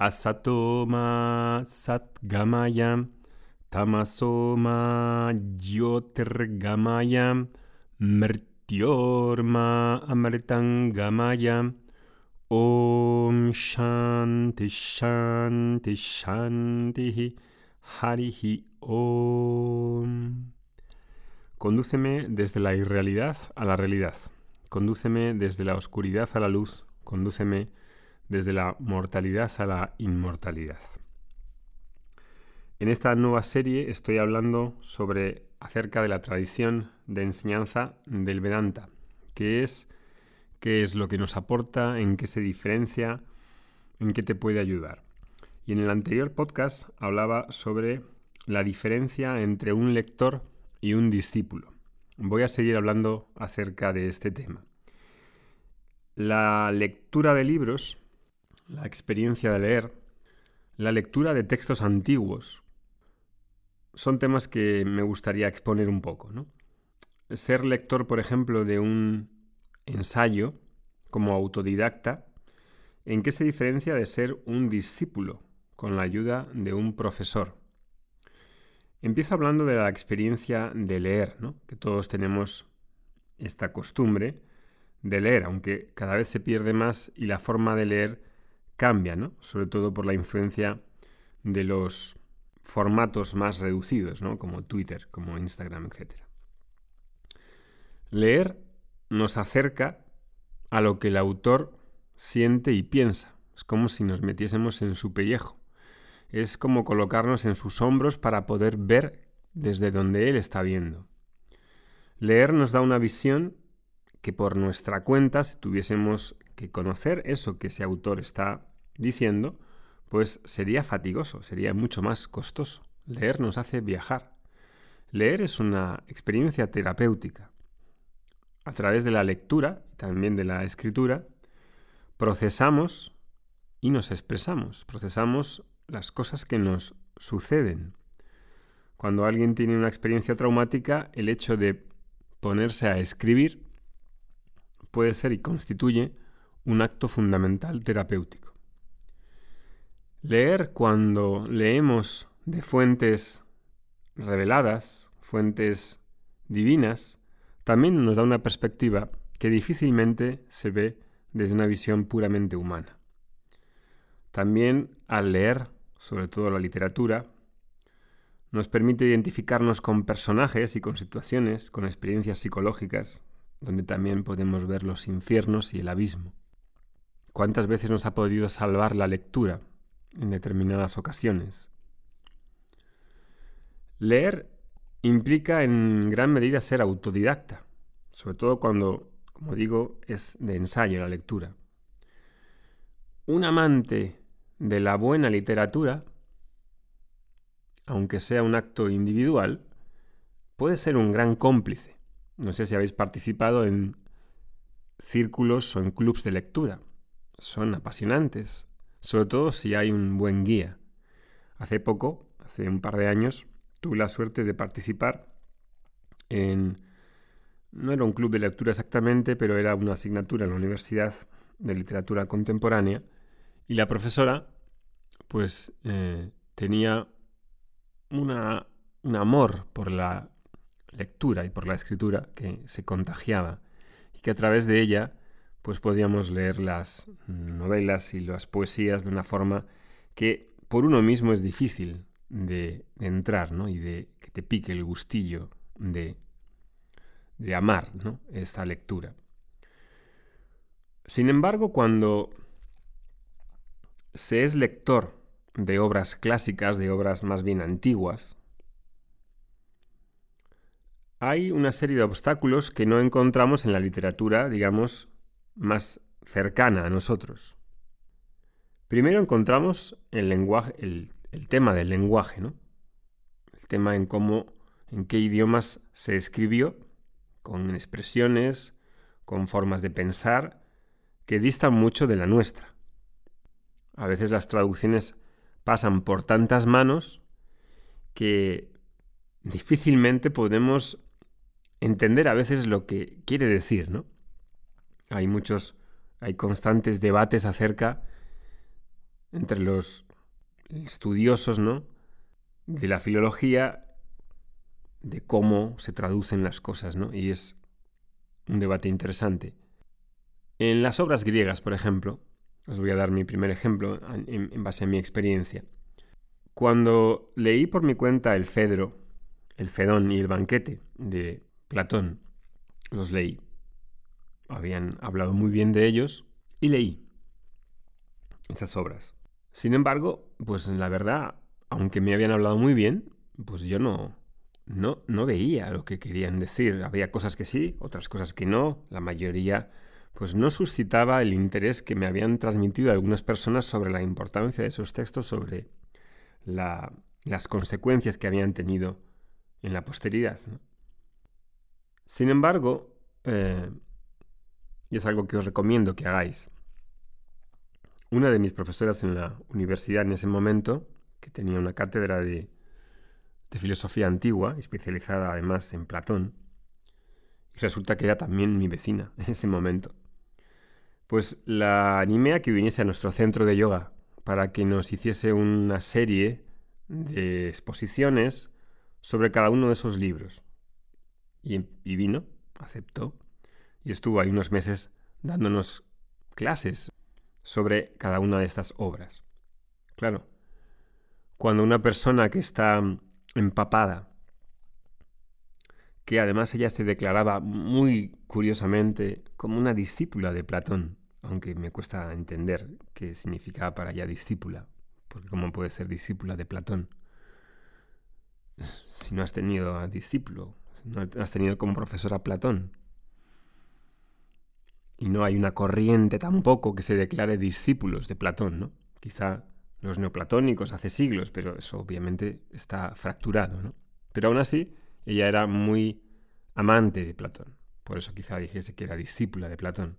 Asatoma Satgamaya Tamasoma Jyotirgamaya Mrityorma Amritangamaya Om Shanti Shanti Shanti Harihi Om. Condúceme desde la irrealidad a la realidad. Condúceme desde la oscuridad a la luz. Condúceme desde la mortalidad a la inmortalidad. En esta nueva serie estoy hablando sobre acerca de la tradición de enseñanza del Vedanta, qué es, qué es lo que nos aporta, en qué se diferencia, en qué te puede ayudar. Y en el anterior podcast hablaba sobre la diferencia entre un lector y un discípulo. Voy a seguir hablando acerca de este tema. La lectura de libros la experiencia de leer, la lectura de textos antiguos, son temas que me gustaría exponer un poco. ¿no? Ser lector, por ejemplo, de un ensayo como autodidacta, ¿en qué se diferencia de ser un discípulo con la ayuda de un profesor? Empiezo hablando de la experiencia de leer, ¿no? que todos tenemos esta costumbre de leer, aunque cada vez se pierde más y la forma de leer cambia, ¿no? Sobre todo por la influencia de los formatos más reducidos, ¿no? Como Twitter, como Instagram, etc. Leer nos acerca a lo que el autor siente y piensa. Es como si nos metiésemos en su pellejo. Es como colocarnos en sus hombros para poder ver desde donde él está viendo. Leer nos da una visión que por nuestra cuenta, si tuviésemos que conocer eso que ese autor está diciendo, pues sería fatigoso, sería mucho más costoso. Leer nos hace viajar. Leer es una experiencia terapéutica. A través de la lectura y también de la escritura, procesamos y nos expresamos, procesamos las cosas que nos suceden. Cuando alguien tiene una experiencia traumática, el hecho de ponerse a escribir puede ser y constituye un acto fundamental terapéutico. Leer cuando leemos de fuentes reveladas, fuentes divinas, también nos da una perspectiva que difícilmente se ve desde una visión puramente humana. También al leer, sobre todo la literatura, nos permite identificarnos con personajes y con situaciones, con experiencias psicológicas, donde también podemos ver los infiernos y el abismo. ¿Cuántas veces nos ha podido salvar la lectura en determinadas ocasiones. Leer implica en gran medida ser autodidacta, sobre todo cuando, como digo, es de ensayo la lectura. Un amante de la buena literatura, aunque sea un acto individual, puede ser un gran cómplice. No sé si habéis participado en círculos o en clubs de lectura. Son apasionantes, sobre todo si hay un buen guía. Hace poco, hace un par de años, tuve la suerte de participar en... No era un club de lectura exactamente, pero era una asignatura en la Universidad de Literatura Contemporánea y la profesora pues eh, tenía una, un amor por la lectura y por la escritura que se contagiaba y que a través de ella pues podíamos leer las novelas y las poesías de una forma que por uno mismo es difícil de, entrar, ¿no? Y de que te pique el gustillo de, de amar, ¿no? Esta lectura. Sin embargo, cuando se es lector de obras clásicas, de obras más bien antiguas, hay una serie de obstáculos que no encontramos en la literatura, digamos, más cercana a nosotros. Primero encontramos el tema del lenguaje, ¿no? El tema en cómo, en qué idiomas se escribió, con expresiones, con formas de pensar que distan mucho de la nuestra. A veces las traducciones pasan por tantas manos que difícilmente podemos entender a veces lo que quiere decir, ¿no? Hay muchos, hay constantes debates acerca entre los estudiosos, ¿no? De la filología, de cómo se traducen las cosas, ¿no? Y es un debate interesante. En las obras griegas, por ejemplo, os voy a dar mi primer ejemplo en, base a mi experiencia. Cuando leí por mi cuenta el Fedro, el Fedón y el Banquete de Platón, los leí. Habían hablado muy bien de ellos y leí esas obras. Sin embargo, pues la verdad, aunque me habían hablado muy bien, pues yo no, no, no veía lo que querían decir. Había cosas que sí, otras cosas que no. La mayoría pues no suscitaba el interés que me habían transmitido algunas personas sobre la importancia de esos textos, sobre las consecuencias que habían tenido en la posteridad. Sin embargo, eh, y es algo que os recomiendo que hagáis, una de mis profesoras en la universidad en ese momento, que tenía una cátedra de, filosofía antigua, especializada además en Platón, y resulta que era también mi vecina en ese momento, pues la animé a que viniese a nuestro centro de yoga para que nos hiciese una serie de exposiciones sobre cada uno de esos libros. Y vino, aceptó, y estuvo ahí unos meses dándonos clases sobre cada una de estas obras. Claro, cuando una persona que está empapada, que además ella se declaraba muy curiosamente como una discípula de Platón, aunque me cuesta entender qué significaba para ella discípula, porque cómo puede ser discípula de Platón si no has tenido a discípulo, no has tenido como profesor a Platón. Y no hay una corriente tampoco que se declare discípulos de Platón, ¿no? Quizá los neoplatónicos hace siglos, pero eso obviamente está fracturado, ¿no? Pero aún así, ella era muy amante de Platón. Por eso quizá dijese que era discípula de Platón.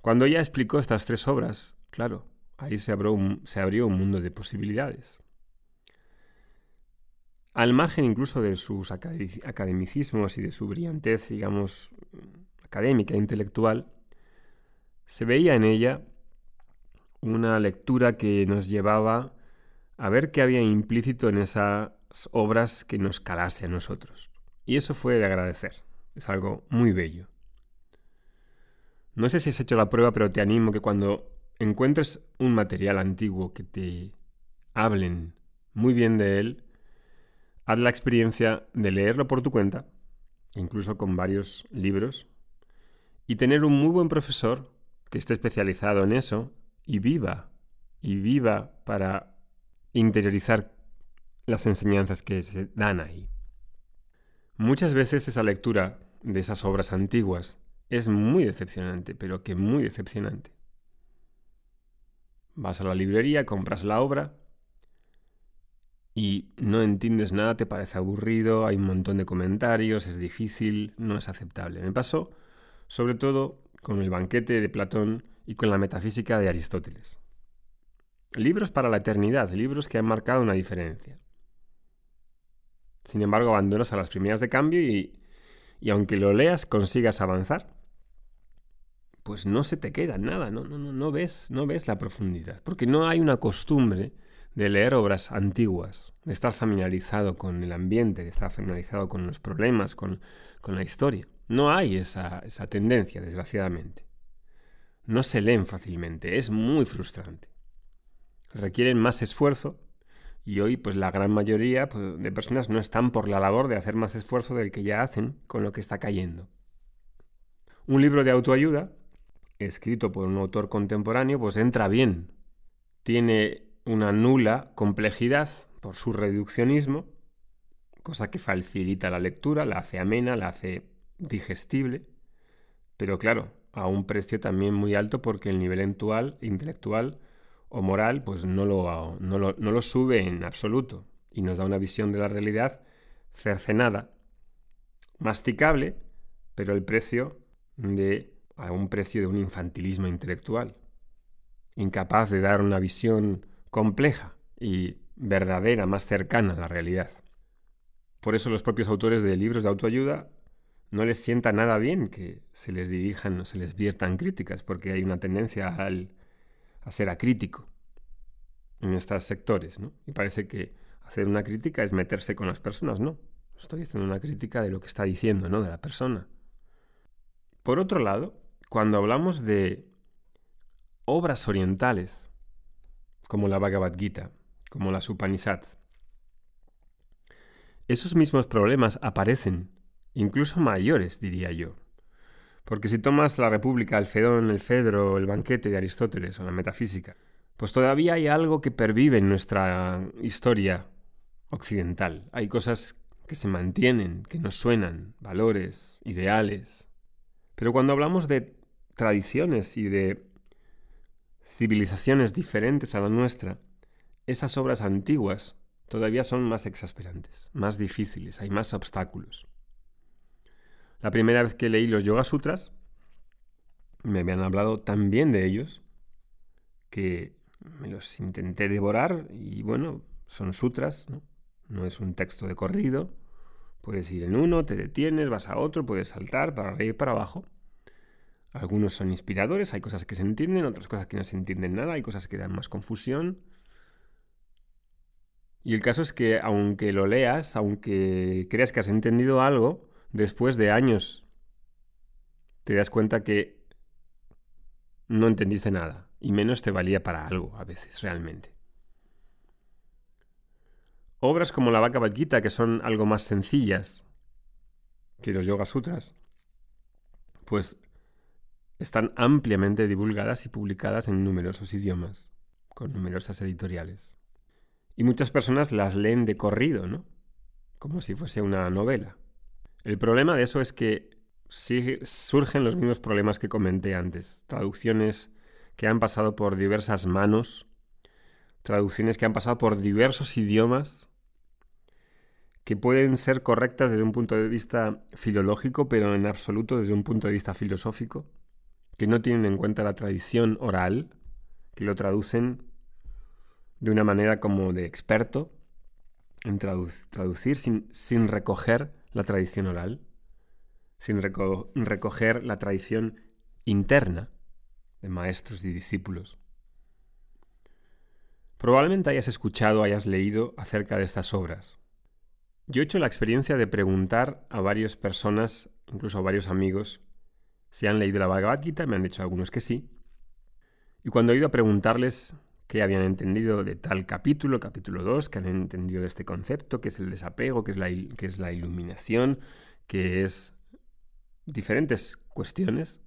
Cuando ella explicó estas tres obras, claro, ahí se abrió un, se abrió un mundo de posibilidades. Al margen incluso de sus academicismos y de su brillantez, digamos, académica intelectual, se veía en ella una lectura que nos llevaba a ver qué había implícito en esas obras que nos calase a nosotros. Y eso fue de agradecer. Es algo muy bello. No sé si has hecho la prueba, pero te animo que cuando encuentres un material antiguo que te hablen muy bien de él, haz la experiencia de leerlo por tu cuenta, incluso con varios libros, y tener un muy buen profesor que esté especializado en eso y viva, y viva para interiorizar las enseñanzas que se dan ahí. Muchas veces esa lectura de esas obras antiguas es muy decepcionante, pero que muy decepcionante. Vas a la librería, compras la obra y no entiendes nada, te parece aburrido, hay un montón de comentarios, es difícil, no es aceptable. Me pasó sobre todo con el banquete de Platón y con la metafísica de Aristóteles. Libros para la eternidad, libros que han marcado una diferencia. Sin embargo, abandonas a las primeras de cambio y, y aunque lo leas consigas avanzar, pues no se te queda nada, no, no, no, ves, no ves la profundidad, porque no hay una costumbre de leer obras antiguas, de estar familiarizado con el ambiente, de estar familiarizado con los problemas, con, con la historia. No hay esa, tendencia, desgraciadamente. No se leen fácilmente, es muy frustrante. Requieren más esfuerzo y hoy pues la gran mayoría pues, de personas no están por la labor de hacer más esfuerzo del que ya hacen con lo que está cayendo. Un libro de autoayuda, escrito por un autor contemporáneo, pues entra bien. Tiene una nula complejidad por su reduccionismo, cosa que facilita la lectura, la hace amena, la hace digestible, pero claro, a un precio también muy alto porque el nivel intelectual o moral pues no lo, no lo, sube en absoluto y nos da una visión de la realidad cercenada, masticable, pero el precio de a un precio de un infantilismo intelectual, incapaz de dar una visión compleja y verdadera, más cercana a la realidad. Por eso los propios autores de libros de autoayuda no les sienta nada bien que se les dirijan o se les viertan críticas, porque hay una tendencia al, a ser acrítico. en estos sectores, ¿no? Y parece que hacer una crítica es meterse con las personas, no. Estoy haciendo una crítica de lo que está diciendo, ¿no? De la persona. Por otro lado, cuando hablamos de obras orientales, como la Bhagavad Gita, como las Upanishads, esos mismos problemas aparecen, incluso mayores, diría yo. Porque si tomas la República, el Fedón, el Fedro, el banquete de Aristóteles o la metafísica, pues todavía hay algo que pervive en nuestra historia occidental. Hay cosas que se mantienen, que nos suenan, valores, ideales. Pero cuando hablamos de tradiciones y de civilizaciones diferentes a la nuestra, esas obras antiguas todavía son más exasperantes, más difíciles, hay más obstáculos. La primera vez que leí los Yoga Sutras, me habían hablado tan bien de ellos que me los intenté devorar y bueno, son sutras, ¿no? no es un texto de corrido. Puedes ir en uno, te detienes, vas a otro, puedes saltar para arriba y para abajo. Algunos son inspiradores, hay cosas que se entienden, otras cosas que no se entienden nada, hay cosas que dan más confusión. Y el caso es que aunque lo leas, aunque creas que has entendido algo, después de años te das cuenta que no entendiste nada, y menos te valía para algo a veces, realmente. Obras como la Bhagavad Gita, que son algo más sencillas que los Yoga Sutras, pues están ampliamente divulgadas y publicadas en numerosos idiomas, con numerosas editoriales. Y muchas personas las leen de corrido, ¿no? Como si fuese una novela. El problema de eso es que surgen los mismos problemas que comenté antes. Traducciones que han pasado por diversas manos, traducciones que han pasado por diversos idiomas, que pueden ser correctas desde un punto de vista filológico, pero en absoluto desde un punto de vista filosófico que no tienen en cuenta la tradición oral, que lo traducen de una manera como de experto en traducir sin, recoger la tradición oral, sin recoger la tradición interna de maestros y discípulos. Probablemente hayas escuchado, hayas leído acerca de estas obras. Yo he hecho la experiencia de preguntar a varias personas, incluso a varios amigos, si han leído la Bhagavad Gita, me han dicho algunos que sí. Y cuando he ido a preguntarles qué habían entendido de tal capítulo, capítulo 2, qué han entendido de este concepto, qué es el desapego, qué es la, es la iluminación, qué es diferentes cuestiones,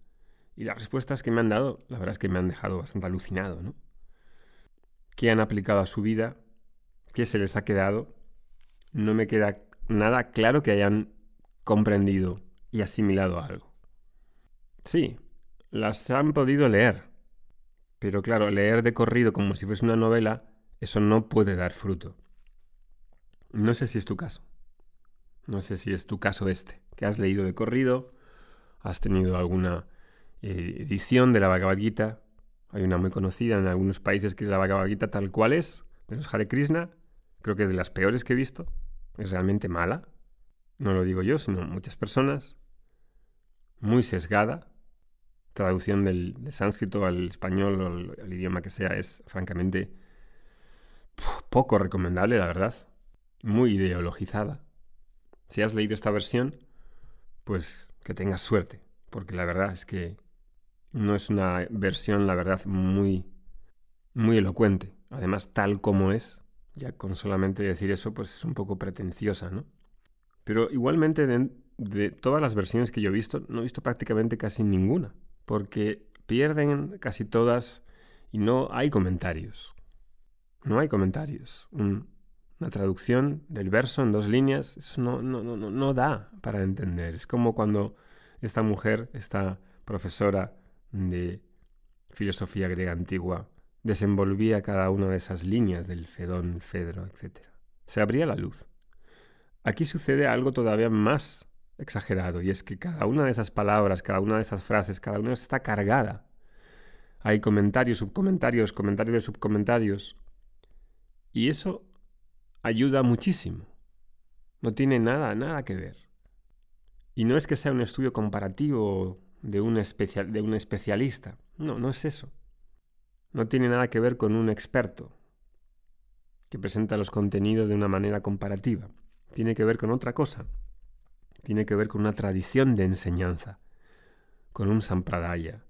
y las respuestas que me han dado, la verdad es que me han dejado bastante alucinado, ¿no? ¿Qué han aplicado a su vida? ¿Qué se les ha quedado? No me queda nada claro que hayan comprendido y asimilado algo. Sí, las han podido leer. Pero claro, leer de corrido como si fuese una novela, eso no puede dar fruto. No sé si es tu caso. No sé si es tu caso este, que has leído de corrido, has tenido alguna eh, edición de la Bhagavad Gita. Hay una muy conocida en algunos países que es la Bhagavad Gita tal cual es, de los Hare Krishna. Creo que es de las peores que he visto. Es realmente mala. No lo digo yo, sino muchas personas. Muy sesgada traducción del, sánscrito al español o al, idioma que sea es francamente poco recomendable, la verdad. Muy ideologizada. Si has leído esta versión, pues que tengas suerte, porque la verdad es que no es una versión, la verdad, muy, muy elocuente. Además, tal como es, ya con solamente decir eso, pues es un poco pretenciosa, ¿no? Pero igualmente de todas las versiones que yo he visto, no he visto prácticamente casi ninguna porque pierden casi todas y no hay comentarios. No hay comentarios. una traducción del verso en dos líneas, no, no da para entender. Es como cuando esta mujer, esta profesora de filosofía griega antigua, desenvolvía cada una de esas líneas del Fedón, Fedro, etc. Se abría la luz. Aquí sucede algo todavía más exagerado, y es que cada una de esas palabras, cada una de esas frases, cada una está cargada. Hay comentarios, subcomentarios, comentarios de subcomentarios. Y eso ayuda muchísimo. No tiene nada, nada que ver. Y no es que sea un estudio comparativo de un, especial, de un especialista. No, no es eso. No tiene nada que ver con un experto. que presenta los contenidos de una manera comparativa. Tiene que ver con otra cosa. Tiene que ver con una tradición de enseñanza, con un sampradaya.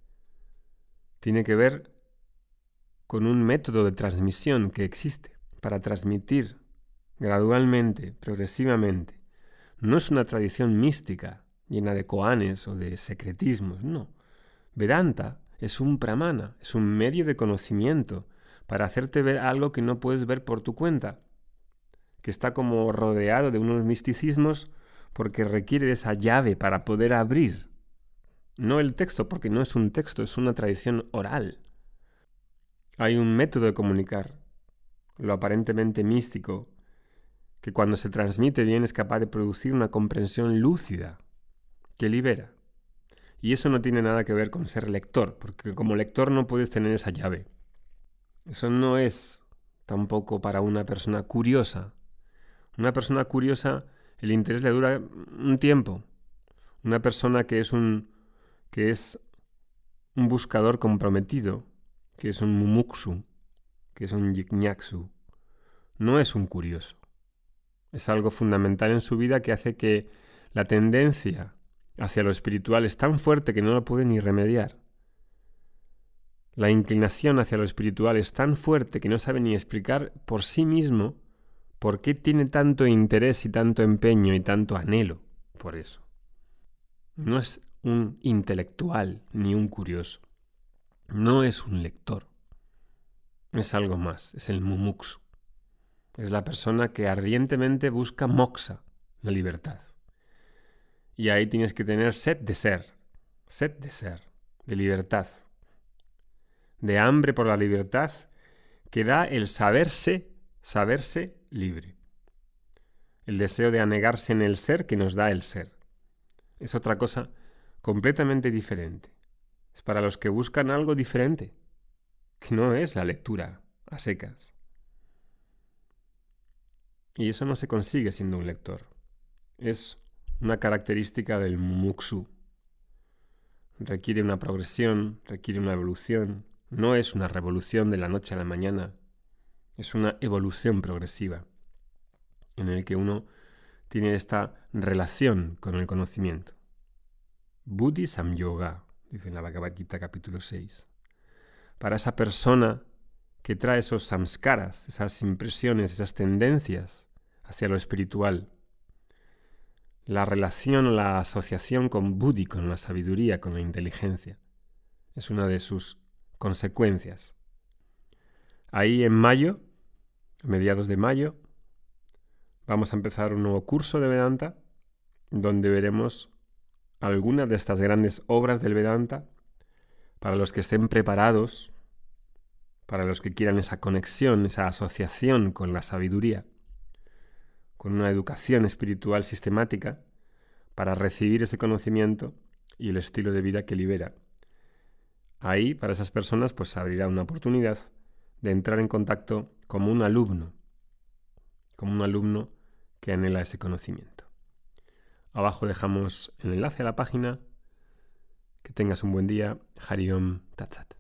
Tiene que ver con un método de transmisión que existe para transmitir gradualmente, progresivamente. No es una tradición mística llena de koanes o de secretismos, no. Vedanta es un pramana, es un medio de conocimiento para hacerte ver algo que no puedes ver por tu cuenta, que está como rodeado de unos misticismos porque requiere de esa llave para poder abrir. No el texto, porque no es un texto, es una tradición oral. Hay un método de comunicar, lo aparentemente místico, que cuando se transmite bien es capaz de producir una comprensión lúcida, que libera. Y eso no tiene nada que ver con ser lector, porque como lector no puedes tener esa llave. Eso no es tampoco para una persona curiosa. Una persona curiosa, el interés le dura un tiempo. Una persona que es un que es un buscador comprometido, que es un mumuksu, que es un yiknyaksu, no es un curioso. Es algo fundamental en su vida que hace que la tendencia hacia lo espiritual es tan fuerte que no lo puede ni remediar. La inclinación hacia lo espiritual es tan fuerte que no sabe ni explicar por sí mismo por qué tiene tanto interés y tanto empeño y tanto anhelo por eso. No es un intelectual ni un curioso. No es un lector. Es algo más, es el mumuksu. Es la persona que ardientemente busca moksha, la libertad. Y ahí tienes que tener sed de ser, sed de ser, de libertad, de hambre por la libertad que da el saberse, saberse libre. El deseo de anegarse en el ser que nos da el ser. Es otra cosa completamente diferente. Es para los que buscan algo diferente, que no es la lectura a secas. Y eso no se consigue siendo un lector. Es una característica del mumuksu. Requiere una progresión, requiere una evolución. No es una revolución de la noche a la mañana. Es una evolución progresiva en el que uno tiene esta relación con el conocimiento. Buddhi Yoga, dice en la Bhagavad Gita capítulo 6. Para esa persona que trae esos samskaras, esas impresiones, esas tendencias hacia lo espiritual, la relación, la asociación con Buddhi, con la sabiduría, con la inteligencia. Es una de sus consecuencias. Ahí en mayo, mediados de mayo, vamos a empezar un nuevo curso de Vedanta, donde veremos algunas de estas grandes obras del Vedanta para los que estén preparados, para los que quieran esa conexión, esa asociación con la sabiduría con una educación espiritual sistemática para recibir ese conocimiento y el estilo de vida que libera. Ahí, para esas personas, pues abrirá una oportunidad de entrar en contacto como un alumno, como un alumno que anhela ese conocimiento. Abajo dejamos el enlace a la página. Que tengas un buen día. Hariom Tatsat.